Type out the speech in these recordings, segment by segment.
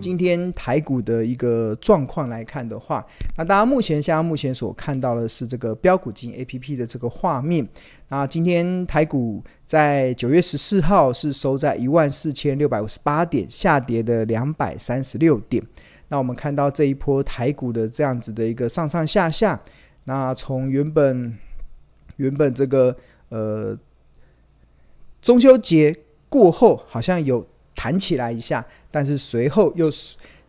今天台股的一个状况来看的话，那大家目前现在目前所看到的是这个标股金 A P P 的这个画面。那今天台股在九月十四号是收在一万四千六百五十八点，下跌的两百三十六点。那我们看到这一波台股的这样子的一个上上下下，那从原本原本这个呃中秋节过后好像有。弹起来一下，但是随后又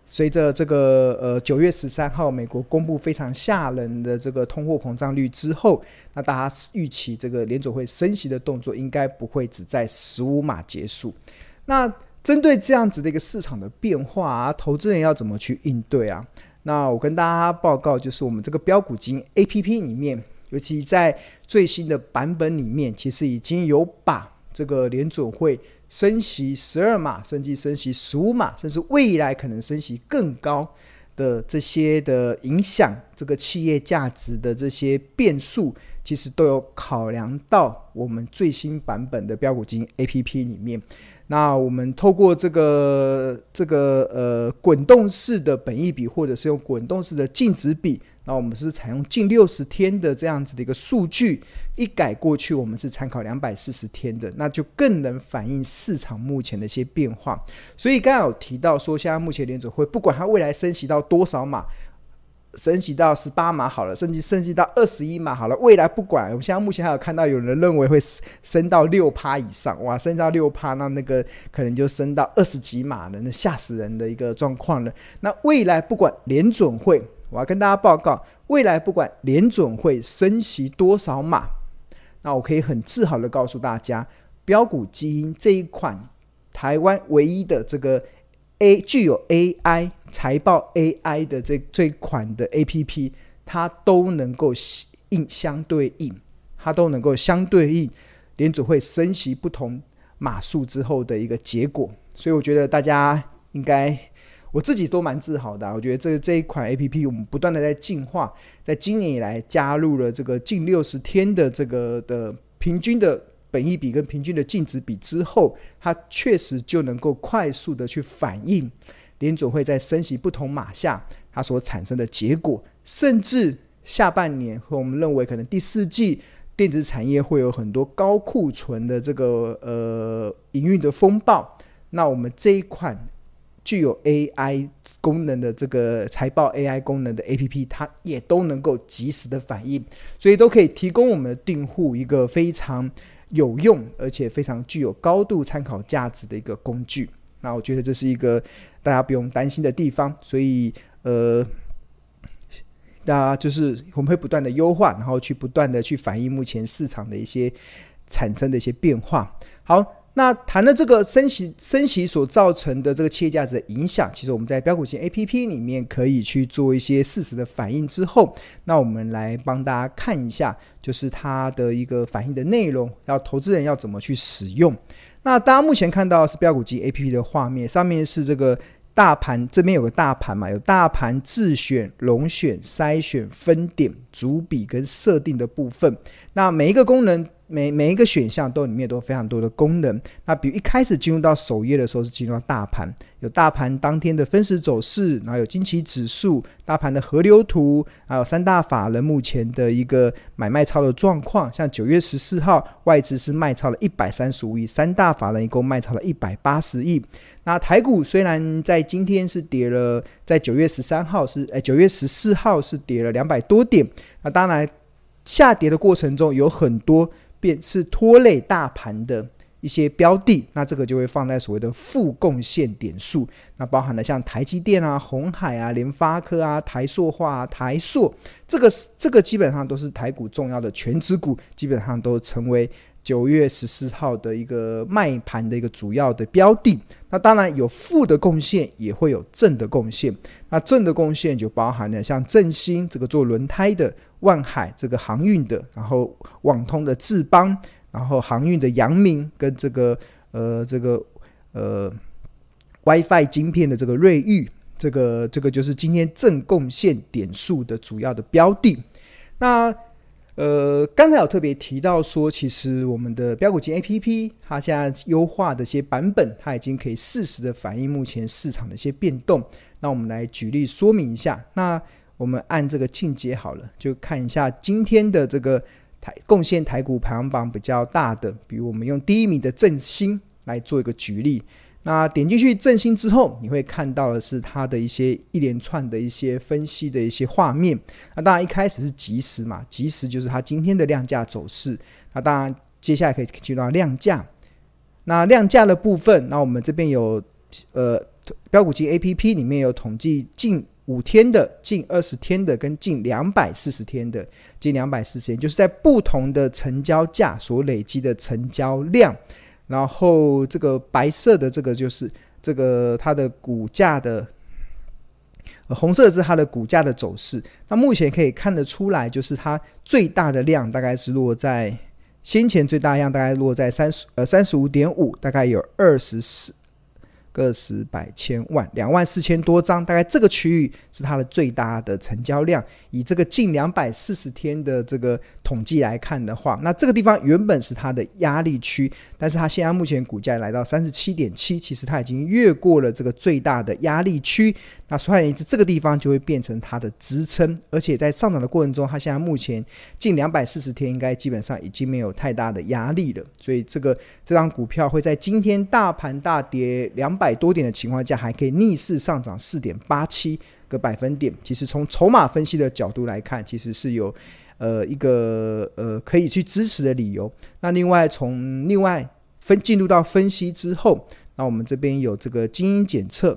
随着这个呃九月十三号美国公布非常吓人的这个通货膨胀率之后，那大家预期这个联准会升息的动作应该不会只在十五码结束。那针对这样子的一个市场的变化啊，投资人要怎么去应对啊？那我跟大家报告，就是我们这个标股金 APP 里面，尤其在最新的版本里面，其实已经有把这个联准会。升息十二码，甚至升息十五码，甚至未来可能升息更高的这些的影响，这个企业价值的这些变数，其实都有考量到我们最新版本的标股金 APP 里面。那我们透过这个这个呃滚动式的本益比，或者是用滚动式的净值比，那我们是采用近六十天的这样子的一个数据，一改过去我们是参考两百四十天的，那就更能反映市场目前的一些变化。所以刚刚有提到说，现在目前联准会不管它未来升息到多少码。升级到十八码好了，甚至升级到二十一码好了。未来不管，我们现在目前还有看到有人认为会升到六趴以上，哇，升到六趴，那那个可能就升到二十几码了，那吓死人的一个状况了。那未来不管联准会，我要跟大家报告，未来不管联准会升息多少码，那我可以很自豪的告诉大家，标股基因这一款台湾唯一的这个。A 具有 AI 财报 AI 的这这款的 APP，它都能够应相对应，它都能够相对应联准会升息不同码数之后的一个结果，所以我觉得大家应该，我自己都蛮自豪的。我觉得这这一款 APP，我们不断的在进化，在今年以来加入了这个近六十天的这个的平均的。本益比跟平均的净值比之后，它确实就能够快速的去反映联总会在升息不同码下它所产生的结果，甚至下半年和我们认为可能第四季电子产业会有很多高库存的这个呃营运的风暴，那我们这一款具有 AI 功能的这个财报 AI 功能的 APP，它也都能够及时的反应，所以都可以提供我们的订户一个非常。有用而且非常具有高度参考价值的一个工具，那我觉得这是一个大家不用担心的地方。所以，呃，那就是我们会不断的优化，然后去不断的去反映目前市场的一些产生的一些变化。好。那谈了这个升息升息所造成的这个企业价值的影响，其实我们在标股金 APP 里面可以去做一些事实的反应之后，那我们来帮大家看一下，就是它的一个反应的内容，要投资人要怎么去使用。那大家目前看到是标股机 APP 的画面，上面是这个大盘，这边有个大盘嘛，有大盘自选、龙选、筛选、分点、组比跟设定的部分，那每一个功能。每每一个选项都里面都非常多的功能。那比如一开始进入到首页的时候是进入到大盘，有大盘当天的分时走势，然后有惊奇指数、大盘的河流图，还有三大法人目前的一个买卖超的状况。像九月十四号外资是卖超了一百三十五亿，三大法人一共卖超了一百八十亿。那台股虽然在今天是跌了，在九月十三号是诶九月十四号是跌了两百多点。那当然下跌的过程中有很多。便是拖累大盘的一些标的，那这个就会放在所谓的负贡献点数，那包含了像台积电啊、红海啊、联发科啊、台塑化啊、台塑，这个这个基本上都是台股重要的全职股，基本上都成为九月十四号的一个卖盘的一个主要的标的。那当然有负的贡献，也会有正的贡献。那正的贡献就包含了像正兴这个做轮胎的。万海这个航运的，然后网通的智邦，然后航运的阳明跟这个呃这个呃 WiFi 晶片的这个瑞昱，这个这个就是今天正贡献点数的主要的标的。那呃，刚才有特别提到说，其实我们的标股金 APP 它现在优化的一些版本，它已经可以适时的反映目前市场的一些变动。那我们来举例说明一下。那我们按这个进阶好了，就看一下今天的这个台贡献台股排行榜比较大的，比如我们用第一名的振兴来做一个举例。那点进去正新之后，你会看到的是它的一些一连串的一些分析的一些画面。那当然一开始是即时嘛，即时就是它今天的量价走势。那当然接下来可以进入到量价。那量价的部分，那我们这边有呃标股金 APP 里面有统计近五天的、近二十天的跟近两百四十天的，近两百四十天就是在不同的成交价所累积的成交量。然后这个白色的这个就是这个它的股价的，红色是它的股价的走势。那目前可以看得出来，就是它最大的量大概是落在先前最大量大概落在三十呃三十五点五，大概有二十四。个十百千万两万四千多张，大概这个区域是它的最大的成交量。以这个近两百四十天的这个统计来看的话，那这个地方原本是它的压力区，但是它现在目前股价来到三十七点七，其实它已经越过了这个最大的压力区。那换言之，这个地方就会变成它的支撑，而且在上涨的过程中，它现在目前近两百四十天，应该基本上已经没有太大的压力了。所以，这个这张股票会在今天大盘大跌两百百多点的情况下，还可以逆势上涨四点八七个百分点。其实从筹码分析的角度来看，其实是有呃一个呃可以去支持的理由。那另外从另外分进入到分析之后，那我们这边有这个基因检测。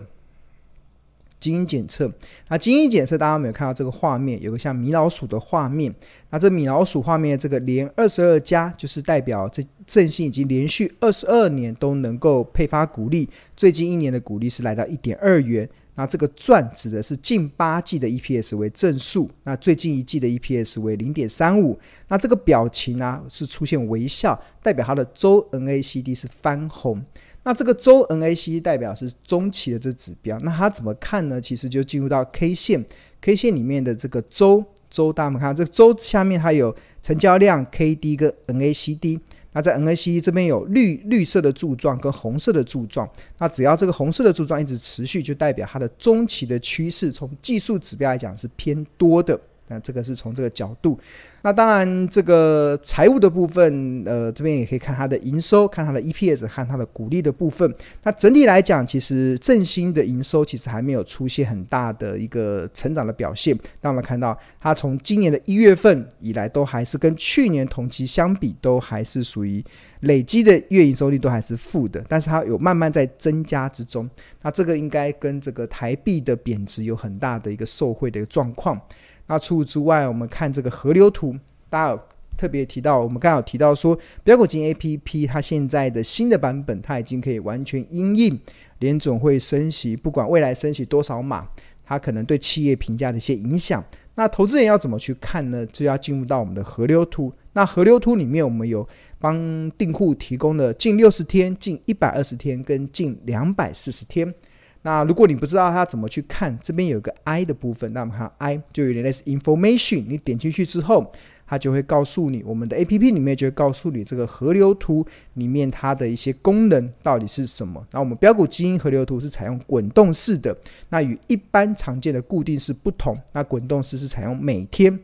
基因检测，那基因检测，大家有没有看到这个画面？有个像米老鼠的画面。那这米老鼠画面，这个连二十二加，就是代表这振兴已经连续二十二年都能够配发股利，最近一年的股利是来到一点二元。那这个赚指的是近八季的 EPS 为正数，那最近一季的 EPS 为零点三五。那这个表情呢、是出现微笑，代表它的周 NACD 是翻红。那这个周 NACD 代表是中期的这指标，那它怎么看呢？其实就进入到 K 线，K 线里面的这个周周，大家们看这个周下面它有成交量 KD 跟 NACD，那在 N A C E 这边有绿绿色的柱状跟红色的柱状，那只要这个红色的柱状一直持续，就代表它的中期的趋势，从技术指标来讲是偏多的。那这个是从这个角度，那当然这个财务的部分，呃，这边也可以看它的营收，看它的 EPS，看它的股利的部分。那整体来讲，其实正兴的营收其实还没有出现很大的一个成长的表现。那我们看到，它从今年的一月份以来，都还是跟去年同期相比，都还是属于累积的月营收率都还是负的，但是它有慢慢在增加之中。那这个应该跟这个台币的贬值有很大的一个受惠的一个状况。那除此之外，我们看这个河流图，大家有特别提到，我们刚好提到说，标股金 APP 它现在的新的版本，它已经可以完全因应联总会升息，不管未来升息多少码，它可能对企业评价的一些影响。那投资人要怎么去看呢？就要进入到我们的河流图。那河流图里面，我们有帮订户提供了近六十天、近一百二十天跟近两百四十天。那如果你不知道它怎么去看，这边有个 I 的部分，那我们看 I 就有点类似 information，你点进去之后，它就会告诉你，我们的 APP 里面就会告诉你这个河流图里面它的一些功能到底是什么。那我们标股基因河流图是采用滚动式的，那与一般常见的固定式不同，那滚动式是采用每天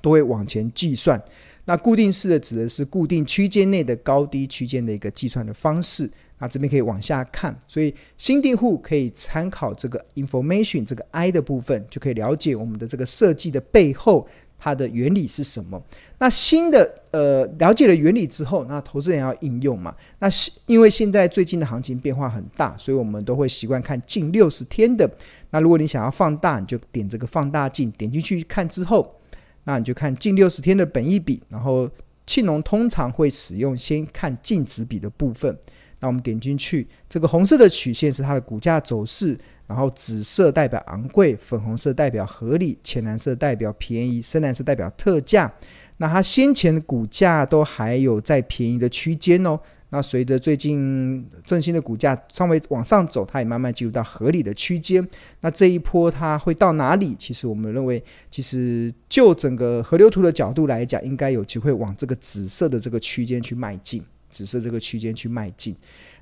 都会往前计算，那固定式的指的是固定区间内的高低区间的一个计算的方式。那这边可以往下看，所以新订户可以参考这个 information 这个 I 的部分，就可以了解我们的这个设计的背后它的原理是什么。那新的呃了解了原理之后，那投资人要应用嘛？那因为现在最近的行情变化很大，所以我们都会习惯看近六十天的。那如果你想要放大，你就点这个放大镜，点进去看之后，那你就看近六十天的本益比，然后庆农通常会使用先看净值比的部分。那我们点进去，这个红色的曲线是它的股价走势，然后紫色代表昂贵，粉红色代表合理，浅蓝色代表便宜，深蓝色代表特价。那它先前的股价都还有在便宜的区间哦。那随着最近振兴的股价稍微往上走，它也慢慢进入到合理的区间。那这一波它会到哪里？其实我们认为，其实就整个河流图的角度来讲，应该有机会往这个紫色的这个区间去迈进，紫色这个区间去迈进。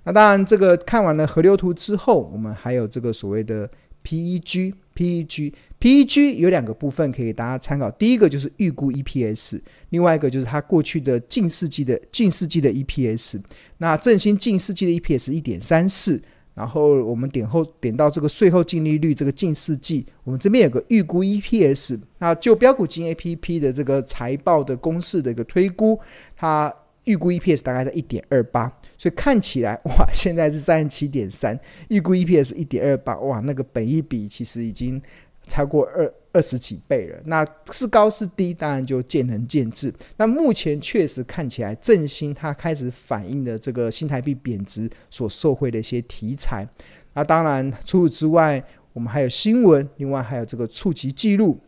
那当然，这个看完了河流图之后，我们还有这个所谓的 PEG。PEG PEG 有两个部分可以大家参考，第一个就是预估 EPS，另外一个就是它过去的近世纪的近世纪的 EPS。那振兴近世纪的 EPS 一点三四，然后我们点后点到这个税后净利率，这个近四季，我们这边有个预估 EPS。那就标股金 APP 的这个财报的公式的一个推估，它预估 EPS 大概在一点二八，所以看起来哇，现在是三十七点三，预估 EPS 一点二八，哇，那个本益比其实已经超过二二十几倍了。那是高是低，当然就见仁见智。那目前确实看起来，振兴它开始反映了这个新台币贬值所受惠的一些题材。那当然除此之外，我们还有新闻，另外还有这个触及记录，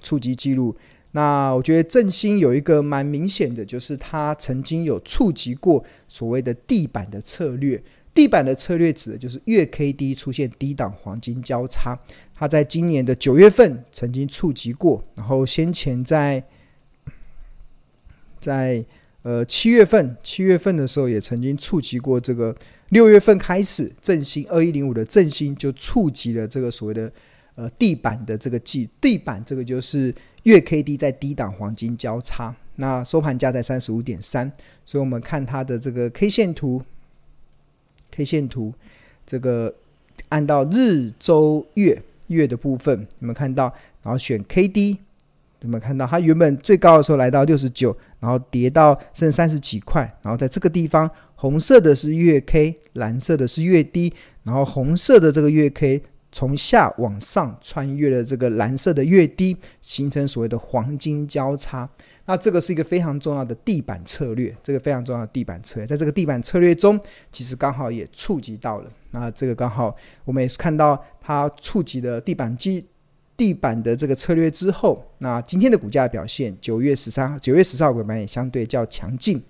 触及记录。那我觉得振兴有一个蛮明显的，就是它曾经有触及过所谓的地板的策略。地板的策略指的就是月 K D 出现低档黄金交叉。它在今年的九月份曾经触及过，然后先前在在呃七月份七月份的时候也曾经触及过这个。六月份开始，振兴二一零五的振兴就触及了这个所谓的呃地板的这个记地板，这个就是。月 K D 在低档黄金交叉，那收盘价在三十五点三，所以我们看它的这个 K 线图，K 线图这个按照日、周、月月的部分，你们看到？然后选 K D，你们看到？它原本最高的时候来到六十九，然后跌到剩三十几块，然后在这个地方，红色的是月 K，蓝色的是月低，然后红色的这个月 K。从下往上穿越了这个蓝色的月低，形成所谓的黄金交叉。那这个是一个非常重要的地板策略，这个非常重要的地板策略，在这个地板策略中，其实刚好也触及到了。那这个刚好我们也是看到它触及了地板基地板的这个策略之后，那今天的股价表现，九月十三号、九月十四号尾盘也相对较强劲。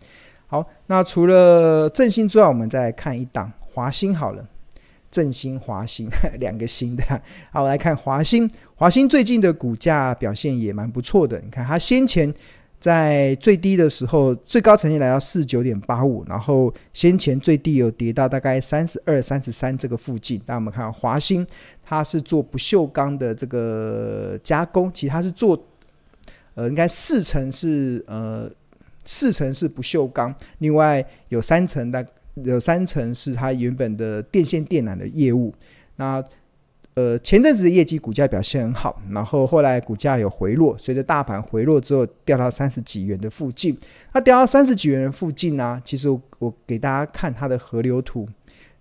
好，那除了振兴之外，我们再来看一档华兴好了。振兴、华兴 两个新的，好，我来看华兴。华兴最近的股价表现也蛮不错的。你看，它先前在最低的时候，最高曾经来到四九点八五，然后先前最低有跌到大概三十二、三十三这个附近。那我们看华兴，它是做不锈钢的这个加工，其实它是做，呃，应该四层是呃四层是不锈钢，另外有三层的。有三成是它原本的电线电缆的业务，那呃前阵子的业绩股价表现很好，然后后来股价有回落，随着大盘回落之后掉到三十几元的附近。它掉到三十几元的附近呢、其实我，我给大家看它的河流图，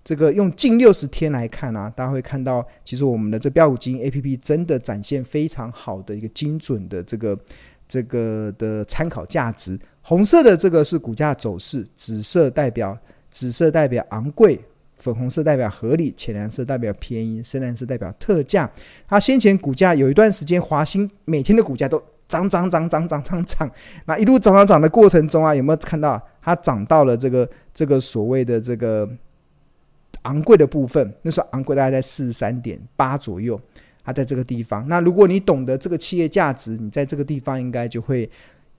这个用近六十天来看啊，大家会看到，其实我们的这标股金 APP 真的展现非常好的一个精准的这个这个的参考价值。红色的这个是股价走势，紫色代表。紫色代表昂贵，粉红色代表合理，浅蓝色代表便宜，深蓝色代表特价。它先前股价有一段时间，华兴每天的股价都涨涨涨涨涨涨涨，那一路涨涨涨的过程中啊，有没有看到它涨到了这个这个所谓的这个昂贵的部分？那时候昂贵大概在四十三点八左右，它在这个地方。那如果你懂得这个企业价值，你在这个地方应该就会。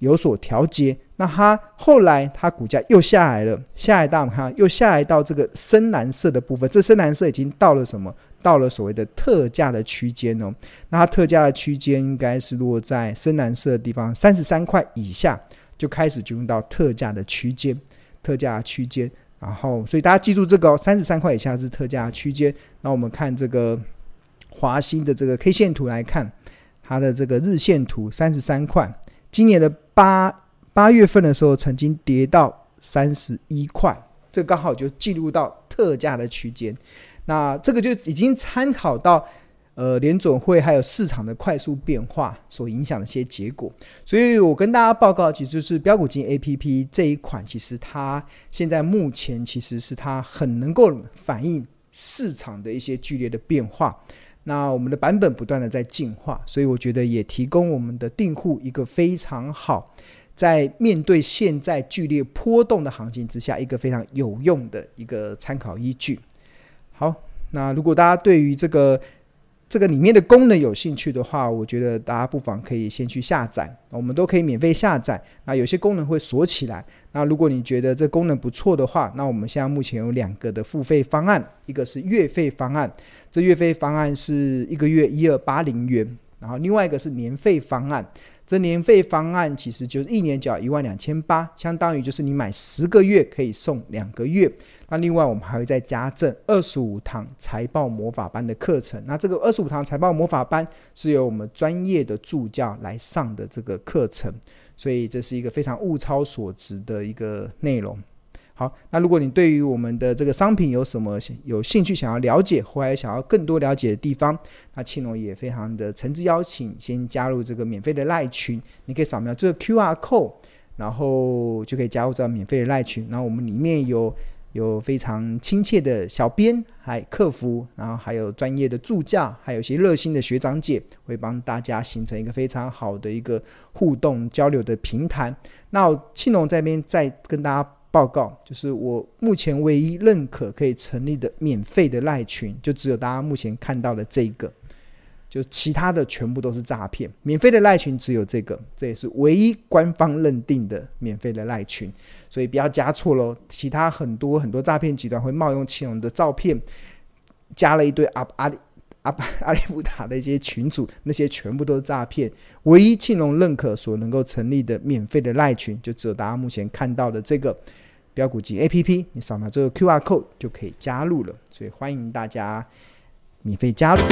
有所调节，那它后来它股价又下来了，下来到我们看又下来到这个深蓝色的部分，这深蓝色已经到了什么？到了所谓的特价的区间哦。那它特价的区间应该是落在深蓝色的地方，三十三块以下就开始进入到特价的区间，特价区间。然后，所以大家记住这个哦，三十三块以下是特价区间。那我们看这个华兴的这个 K 线图来看，它的这个日线图三十三块。今年的八八月份的时候，曾经跌到三十一块，这刚好就进入到特价的区间。那这个就已经参考到呃联准会还有市场的快速变化所影响的一些结果。所以我跟大家报告，其实就是标股金 APP 这一款，其实它现在目前其实是它很能够反映市场的一些剧烈的变化。那我们的版本不断的在进化，所以我觉得也提供我们的订户一个非常好在面对现在剧烈波动的行情之下，一个非常有用的一个参考依据。好，那如果大家对于这个这个里面的功能有兴趣的话，我觉得大家不妨可以先去下载，我们都可以免费下载。那有些功能会锁起来，那如果你觉得这功能不错的话，那我们现在目前有两个的付费方案，一个是月费方案，这月费方案是一个月一二八零元，然后另外一个是年费方案。这年费方案其实就是一年缴一万两千八，相当于就是你买十个月可以送两个月。那另外我们还会再加赠二十五堂财报魔法班的课程。那这个二十五堂财报魔法班是由我们专业的助教来上的这个课程，所以这是一个非常物超所值的一个内容。好，那如果你对于我们的这个商品有什么有兴趣想要了解，或者想要更多了解的地方，那庆龙也非常的诚挚邀请，先加入这个免费的赖群。你可以扫描这个 QR code，然后就可以加入这个免费的赖群。然后我们里面有有非常亲切的小编，还客服，然后还有专业的助教，还有一些热心的学长姐，会帮大家形成一个非常好的一个互动交流的平台。那庆龙这边再跟大家。报告就是我目前唯一认可可以成立的免费的赖群，就只有大家目前看到的这个，就其他的全部都是诈骗。免费的赖群只有这个，这也是唯一官方认定的免费的赖群，所以不要加错喽。其他很多很多诈骗集团会冒用庆隆的照片，加了一堆阿阿里阿巴 阿里不塔的一些群主，那些全部都是诈骗。唯一庆隆认可所能够成立的免费的赖群，就只有大家目前看到的这个。标股集 A P P，你扫描这个 Q R code 就可以加入了，所以欢迎大家免费加入。